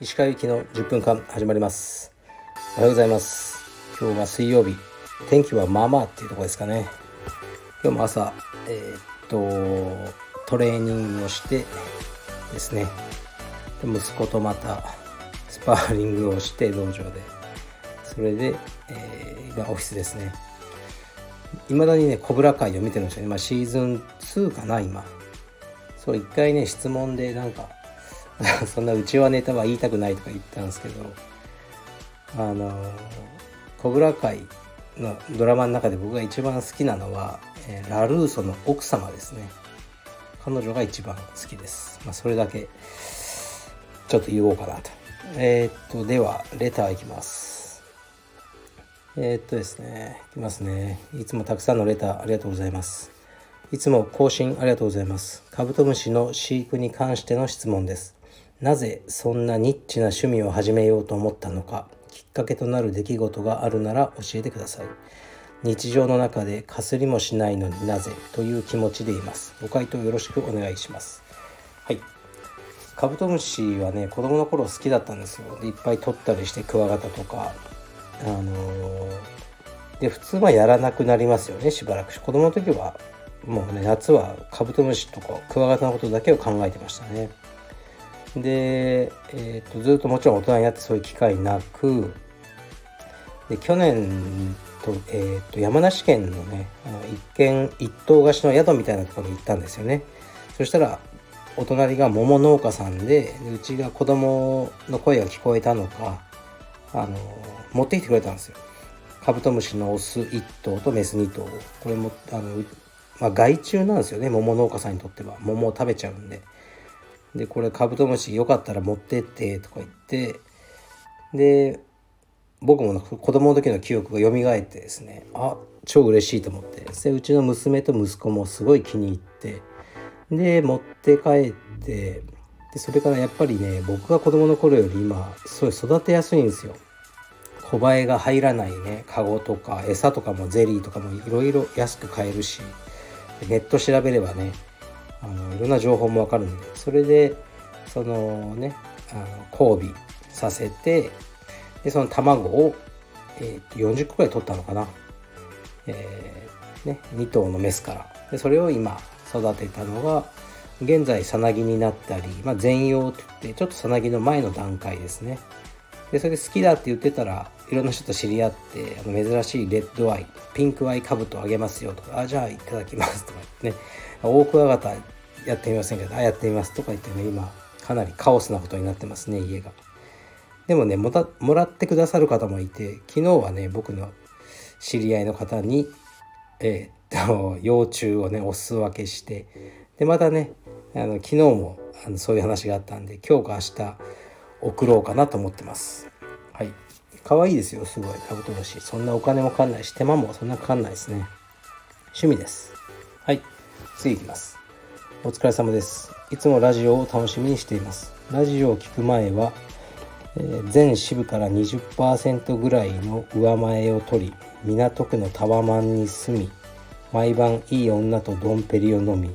石川行きの10分間始まります。おはようございます。今日は水曜日。天気はまあまあっていうところですかね。今日も朝えー、っとトレーニングをしてですね。で息子とまたスパーリングをして道場で。それで、えー、今オフィスですね。いまだにねコブラ会を見てるんですよね、まあ、シーズン2かな今。そう一回ね質問でなんか そんなうちはネタは言いたくないとか言ったんですけどあのコブラ会のドラマの中で僕が一番好きなのは、えー、ラルーソの奥様ですね。彼女が一番好きです、まあ、それだけちょっと言おうかなと。えー、っとではレターいきます。えー、っとですねいきますね。いつもたくさんのレターありがとうございます。いつも更新ありがとうございます。カブトムシの飼育に関しての質問です。なぜそんなニッチな趣味を始めようと思ったのかきっかけとなる出来事があるなら教えてください。日常の中でかすりもしないのになぜという気持ちでいます。ご回答よろしくお願いします。はい。カブトムシはね子供の頃好きだったんですよ。いっぱい取ったりしてクワガタとか。あのー、で普通はやらなくなりますよねしばらく子供の時はもうね夏はカブトムシとかクワガタのことだけを考えてましたね。で、えーと、ずっともちろん大人になってそういう機会なくで去年と,、えーと、山梨県のねあの一軒一棟貸しの宿みたいなところに行ったんですよね。そしたらお隣が桃農家さんでうちが子供の声が聞こえたのかあの持ってきてくれたんですよ。カブトムシのオス1頭とメス2頭これもあの、まあ、害虫なんですよね。桃農家さんにとっては。桃を食べちゃうんで。でこれカブトムシよかったら持ってってとか言って。で僕も子供の時の記憶が蘇ってですね。あ超嬉しいと思って。でうちの娘と息子もすごい気に入って。で持って帰って。でそれからやっぱりね僕が子供の頃より今すごい育てやすいんですよ。小バエが入らないねカゴとか餌とかもゼリーとかもいろいろ安く買えるしネット調べればねあのいろんな情報もわかるんでそれでそのねあの交尾させてでその卵を、えー、40個ぐらい取ったのかな、えー、ね、2頭のメスからでそれを今育てたのが現在さなぎになったり、まあ、全容って言ってちょっとさなぎの前の段階ですね。でそれで好きだって言ってたらいろんな人と知り合ってあの珍しいレッドアイピンクアイカブトあげますよとかあじゃあいただきますとか言ってね。大クワガタやってみませんけどあやってみますとか言ってね。今かなりカオスなことになってますね家が。でもねもたもらってくださる方もいて昨日はね僕の知り合いの方にえー、っと幼虫をねお裾分けしてでまたねあの昨日もあのそういう話があったんで今日か明日送ろうかなと思ってます。はい。可愛いですよすごい。カブトムシそんなお金もかかんないし手間もそんなかかんないですね。趣味です。はい。次いきます。お疲れ様です。いつもラジオを楽しみにしています。ラジオを聞く前は、えー、全支部から20%ぐらいの上前を取り港区のタワマンに住み毎晩いい女とドンペリを飲み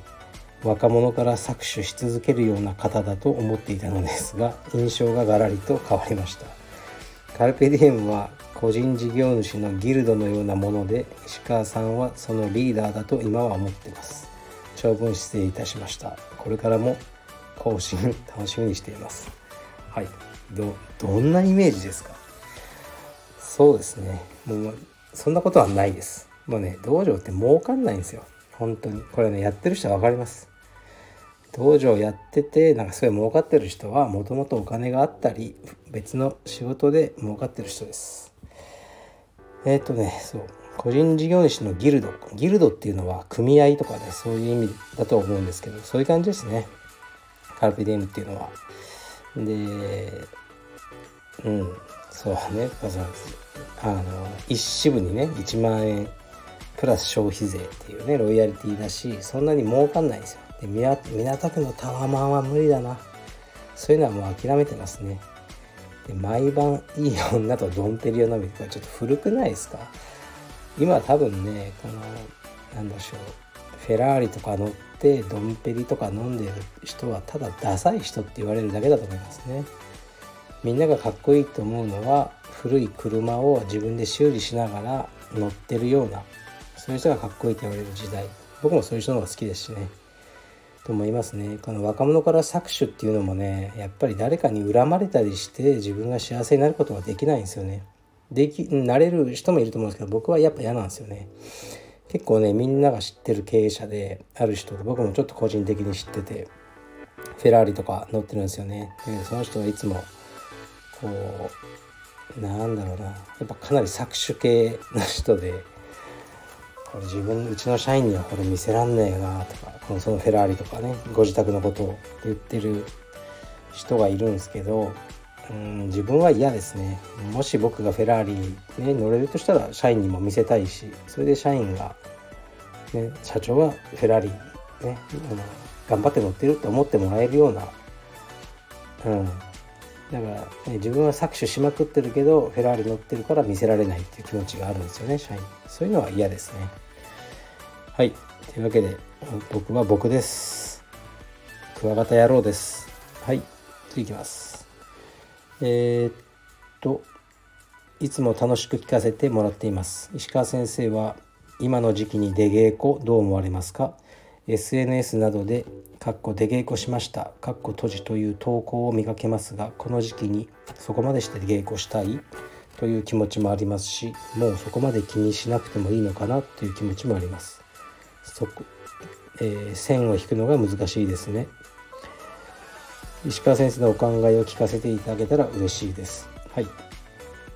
若者から搾取し続けるような方だと思っていたのですが印象がガラリと変わりました。カルペディエムは個人事業主のギルドのようなもので石川さんはそのリーダーだと今は思っています。長文失礼いたしました。これからも更新楽しみにしています。はい。どどんなイメージですか？そうですね。もうそんなことはないです。もうね道場って儲かんないんですよ。本当に。これねやってる人は分かります。道場やっててなんかすごい儲かってる人はもともとお金があったり別の仕事で儲かってる人です。えっ、ー、とねそう。個人事業主のギルド。ギルドっていうのは組合とかねそういう意味だと思うんですけどそういう感じですね。カルピディエムっていうのは。でうん。そうね。あの一支部にね1万円プラス消費税っていうねロイヤリティだしそんなに儲かんないんですよ。で港区のタワマンは無理だな。そういうのはもう諦めてますね。で毎晩いい女とドンペリを飲みこれちょっと古くないですか？今多分ねこのなんでしょうフェラーリとか乗ってドンペリとか飲んでる人はただダサい人って言われるだけだと思いますね。みんながかっこいいと思うのは古い車を自分で修理しながら乗ってるようなそういう人がかっこいいと言われる時代。僕もそういう人の方が好きですしね。と思いますね。この若者から搾取っていうのもねやっぱり誰かに恨まれたりして自分が幸せになることができないんですよね。できなれる人もいると思うんですけど僕はやっぱ嫌なんですよね。結構ねみんなが知ってる経営者である人僕もちょっと個人的に知っててフェラーリとか乗ってるんですよね。でその人はいつもこうなんだろうな。やっぱかなり搾取系の人でこれ自分うちの社員にはこれ見せらんねえなとかこのそのフェラーリとかねご自宅のことを言ってる人がいるんですけどうん自分は嫌ですね。もし僕がフェラーリね乗れるとしたら社員にも見せたいしそれで社員が、ね、社長はフェラーリねあの頑張って乗ってるって思ってもらえるようなうんだから、ね、自分は搾取しまくってるけどフェラーリ乗ってるから見せられないっていう気持ちがあるんですよね社員。そういうのは嫌ですね。はい。というわけで僕は僕です。クワガタ野郎です。はい。次いきます。えー、っといつも楽しく聞かせてもらっています。石川先生は今の時期に出稽古どう思われますか？SNS などで「かっこ出稽古しました」「かっこ閉じ」という投稿を見かけますがこの時期にそこまでして稽古したい？という気持ちもありますしもうそこまで気にしなくてもいいのかな？という気持ちもあります。そこ、えー、線を引くのが難しいですね。石川先生のお考えを聞かせていただけたら嬉しいです。はい。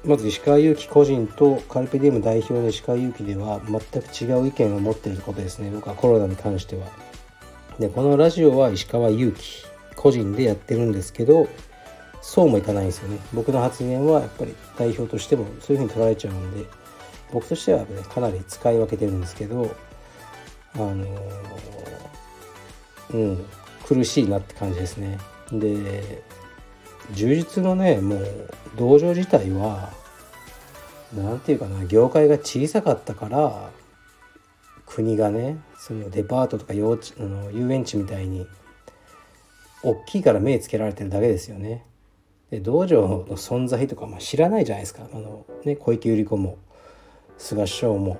まず石川祐希個人とカルペディウム代表の石川祐希では全く違う意見を持っていることですね。僕はコロナに関しては。でこのラジオは石川祐希個人でやってるんですけどそうもいかないんですよね。僕の発言はやっぱり代表としてもそういうふうに取られちゃうんで僕としてはねかなり使い分けてるんですけどあの、うん苦しいなって感じですね。で充実のねもう道場自体は何て言うかな業界が小さかったから国がねそのデパートとか幼稚あの遊園地みたいに大きいから目つけられてるだけですよね。で道場の存在とかまあ知らないじゃないですかあの、ね、小池百合子も菅首相も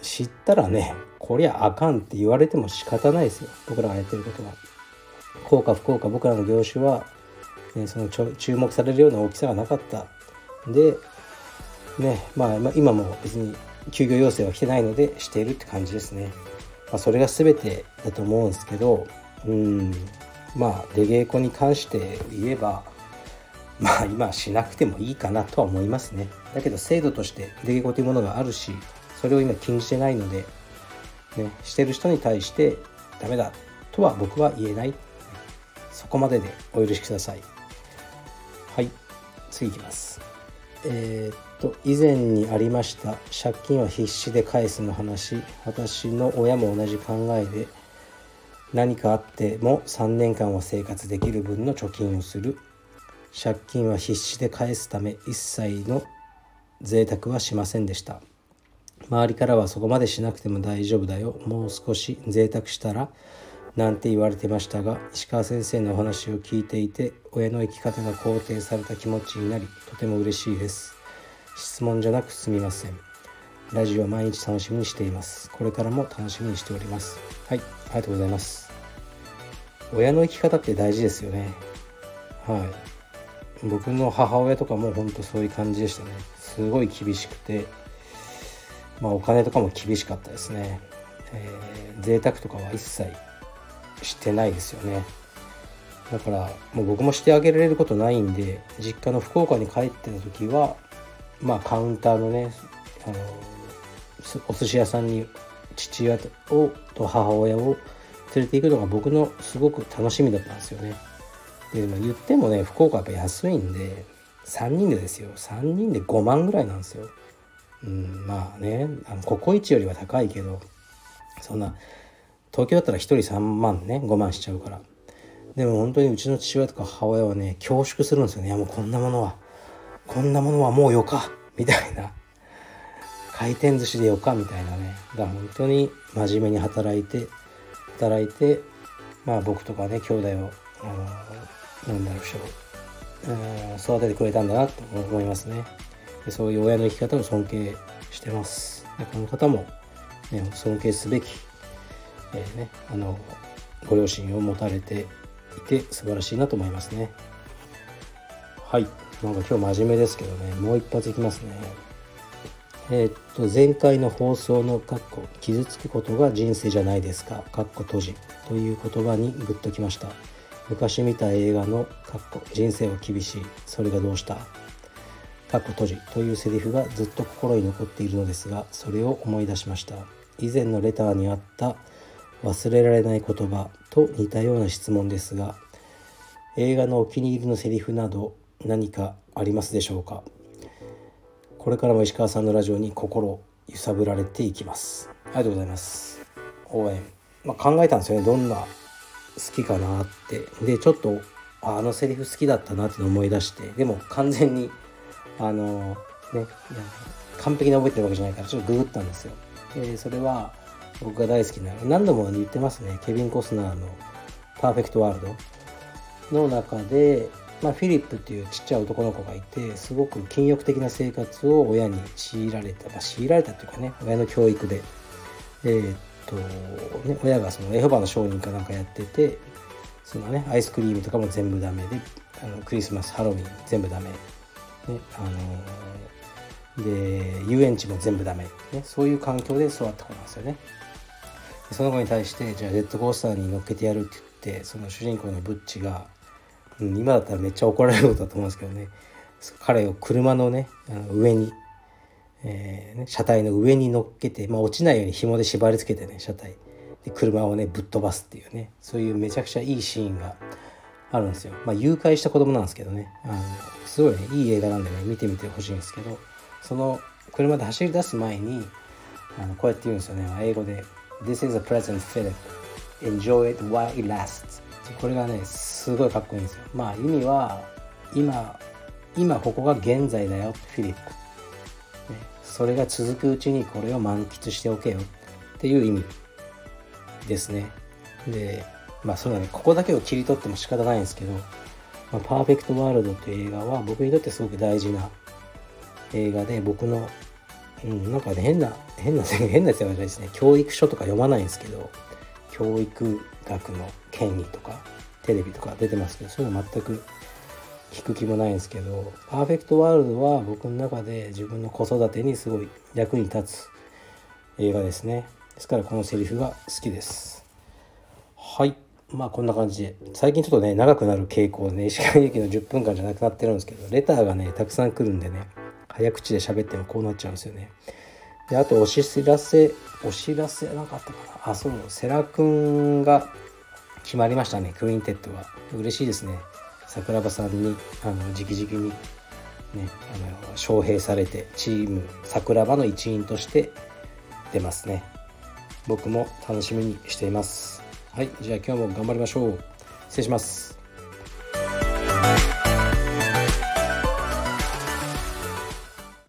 知ったらねこりゃあかんって言われても仕方ないですよ僕らがやってることは。効果不効果僕らの業種はね、その注目されるような大きさがなかった。で、ねまあ、今も別に休業要請は来てないのでしているって感じですね、まあ、それが全てだと思うんですけどうんまあ出稽古に関して言えばまあ今しなくてもいいかなとは思いますね。だけど制度として出稽古というものがあるしそれを今禁じてないので、ね、してる人に対してダメだとは僕は言えない。そこまででお許しください。次いきます。えー、っと以前にありました借金は必死で返すの話。私の親も同じ考えで何かあっても3年間は生活できる分の貯金をする。借金は必死で返すため一切の贅沢はしませんでした。周りからはそこまでしなくても大丈夫だよ。もう少し贅沢したらなんて言われてましたが石川先生のお話を聞いていて親の生き方が肯定された気持ちになりとても嬉しいです。質問じゃなくすみません。ラジオ毎日楽しみにしています。これからも楽しみにしております。はいありがとうございます。親の生き方って大事ですよね。はい。僕の母親とかも本当そういう感じでしたね。すごい厳しくてまあお金とかも厳しかったですね、えー、贅沢とかは一切してないですよね。だからもう僕もしてあげられることないんで実家の福岡に帰ってた時はまあカウンターのねあのお寿司屋さんに父親をと母親を連れて行くのが僕のすごく楽しみだったんですよね。で言ってもね福岡やっぱ安いんで3人でですよ。3人で5万ぐらいなんですよ。うんまあねあのココイチよりは高いけどそんな東京だったら1人3万ね5万しちゃうから。でも本当にうちの父親とか母親はね恐縮するんですよね。いやもうこんなものは。こんなものはもうよか。みたいな。回転寿司でよかみたいなね。が本当に真面目に働いて働いてまあ僕とかね兄弟をあのなんだろう育ててくれたんだなと思いますね。でそういう親の生き方を尊敬してます。でこの方も、ね、尊敬すべき、えー、ね、あのご両親を持たれていて素晴らしいなと思いますね。はい。なんか今日真面目ですけどね。もう一発いきますね。えー、っと前回の放送の「かっこ傷つくことが人生じゃないですか」かっこ閉じ。という言葉にグッときました。昔見た映画の「かっこ人生は厳しい。それがどうした?」かっこ閉じ。というセリフがずっと心に残っているのですがそれを思い出しました。以前のレターにあった忘れられない言葉と似たような質問ですが映画のお気に入りのセリフなど何かありますでしょうか？これからも石川さんのラジオに心揺さぶられていきます。ありがとうございます。応援、まあ、考えたんですよね。どんな好きかなって。でちょっとあのセリフ好きだったなって思い出して。でも完全にあのね完璧に覚えてるわけじゃないからちょっとググったんですよ。でそれは僕が大好きな何度も言ってますねケビン・コスナーの「パーフェクト・ワールド」の中で、まあ、フィリップっていうちっちゃい男の子がいてすごく禁欲的な生活を親に強いられた、まあ、強いられたというかね親の教育で。えー、っとね親がそのエホバの商人かなんかやっててそのねアイスクリームとかも全部ダメであのクリスマスハロウィン全部ダメ、ねあのー、で遊園地も全部ダメ、ね、そういう環境で育った子なんですよね。その子に対してじゃあジェットコースターに乗っけてやるって言ってその主人公のブッチが、うん、今だったらめっちゃ怒られることだと思うんですけどね。彼を車のねあの上に、えーね、車体の上に乗っけて、まあ、落ちないように紐で縛り付けてね車体。で車をねぶっ飛ばすっていうね。そういうめちゃくちゃいいシーンがあるんですよ。まあ、誘拐した子供なんですけどね。あのすごいねいい映画なんでね見てみてほしいんですけど。その車で走り出す前にあのこうやって言うんですよね。英語で。This is a present Philip. Enjoy it while it lasts. これがね、すごいかっこいいんですよ。まあ意味は、今、今ここが現在だよ、フィリップ。ね、それが続くうちにこれを満喫しておけよっていう意味ですね。で、まあそうだね、ここだけを切り取っても仕方ないんですけど、まあ、パーフェクトワールドっていう映画は僕にとってすごく大事な映画で僕のうん、なんかね変な変な 変なやつじゃないですね。教育書とか読まないんですけど教育学の権威とかテレビとか出てますけどそういうの全く聞く気もないんですけど「パーフェクトワールド」は僕の中で自分の子育てにすごい役に立つ映画ですね。ですからこのセリフが好きです。はい。まあこんな感じで。最近ちょっとね長くなる傾向でね。石川由紀の10分間じゃなくなってるんですけどレターがねたくさん来るんでね。早口で喋ってもこうなっちゃうんですよね。で、あとお知らせ、お知らせなかったかな。あ、そう、セラ君が決まりましたね、クインテットが。嬉しいですね。桜庭さんに、あの、直々に、ね、あの、招聘されて、チーム桜庭の一員として出ますね。僕も楽しみにしています。はい、じゃあ今日も頑張りましょう。失礼します。